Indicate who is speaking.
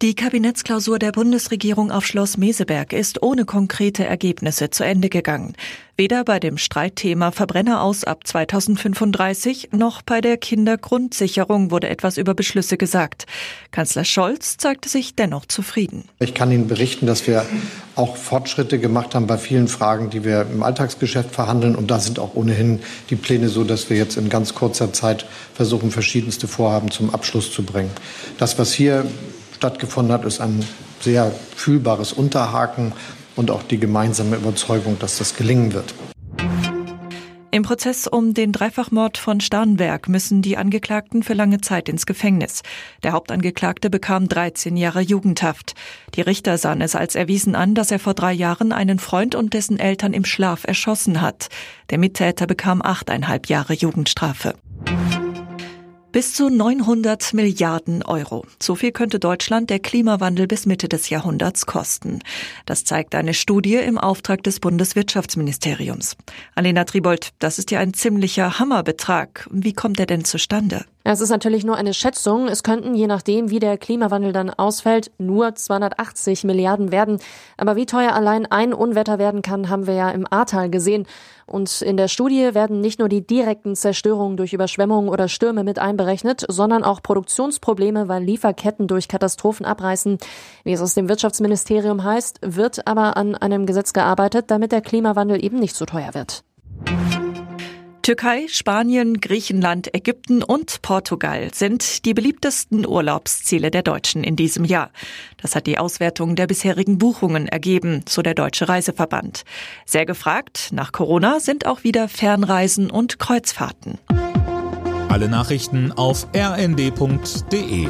Speaker 1: Die Kabinettsklausur der Bundesregierung auf Schloss Meseberg ist ohne konkrete Ergebnisse zu Ende gegangen. Weder bei dem Streitthema Verbrenner aus ab 2035 noch bei der Kindergrundsicherung wurde etwas über Beschlüsse gesagt. Kanzler Scholz zeigte sich dennoch zufrieden.
Speaker 2: Ich kann Ihnen berichten, dass wir auch Fortschritte gemacht haben bei vielen Fragen, die wir im Alltagsgeschäft verhandeln. Und da sind auch ohnehin die Pläne so, dass wir jetzt in ganz kurzer Zeit versuchen, verschiedenste Vorhaben zum Abschluss zu bringen. Das, was hier stattgefunden hat, ist ein sehr fühlbares Unterhaken und auch die gemeinsame Überzeugung, dass das gelingen wird.
Speaker 1: Im Prozess um den Dreifachmord von Starnberg müssen die Angeklagten für lange Zeit ins Gefängnis. Der Hauptangeklagte bekam 13 Jahre Jugendhaft. Die Richter sahen es als erwiesen an, dass er vor drei Jahren einen Freund und dessen Eltern im Schlaf erschossen hat. Der Mittäter bekam achteinhalb Jahre Jugendstrafe. Bis zu 900 Milliarden Euro. So viel könnte Deutschland der Klimawandel bis Mitte des Jahrhunderts kosten. Das zeigt eine Studie im Auftrag des Bundeswirtschaftsministeriums. Alena Tribold, das ist ja ein ziemlicher Hammerbetrag. Wie kommt er denn zustande?
Speaker 3: Es ist natürlich nur eine Schätzung. Es könnten, je nachdem, wie der Klimawandel dann ausfällt, nur 280 Milliarden werden. Aber wie teuer allein ein Unwetter werden kann, haben wir ja im Ahrtal gesehen. Und in der Studie werden nicht nur die direkten Zerstörungen durch Überschwemmungen oder Stürme mit einberechnet, sondern auch Produktionsprobleme, weil Lieferketten durch Katastrophen abreißen. Wie es aus dem Wirtschaftsministerium heißt, wird aber an einem Gesetz gearbeitet, damit der Klimawandel eben nicht so teuer wird.
Speaker 1: Türkei, Spanien, Griechenland, Ägypten und Portugal sind die beliebtesten Urlaubsziele der Deutschen in diesem Jahr. Das hat die Auswertung der bisherigen Buchungen ergeben, so der Deutsche Reiseverband. Sehr gefragt nach Corona sind auch wieder Fernreisen und Kreuzfahrten.
Speaker 4: Alle Nachrichten auf rnd.de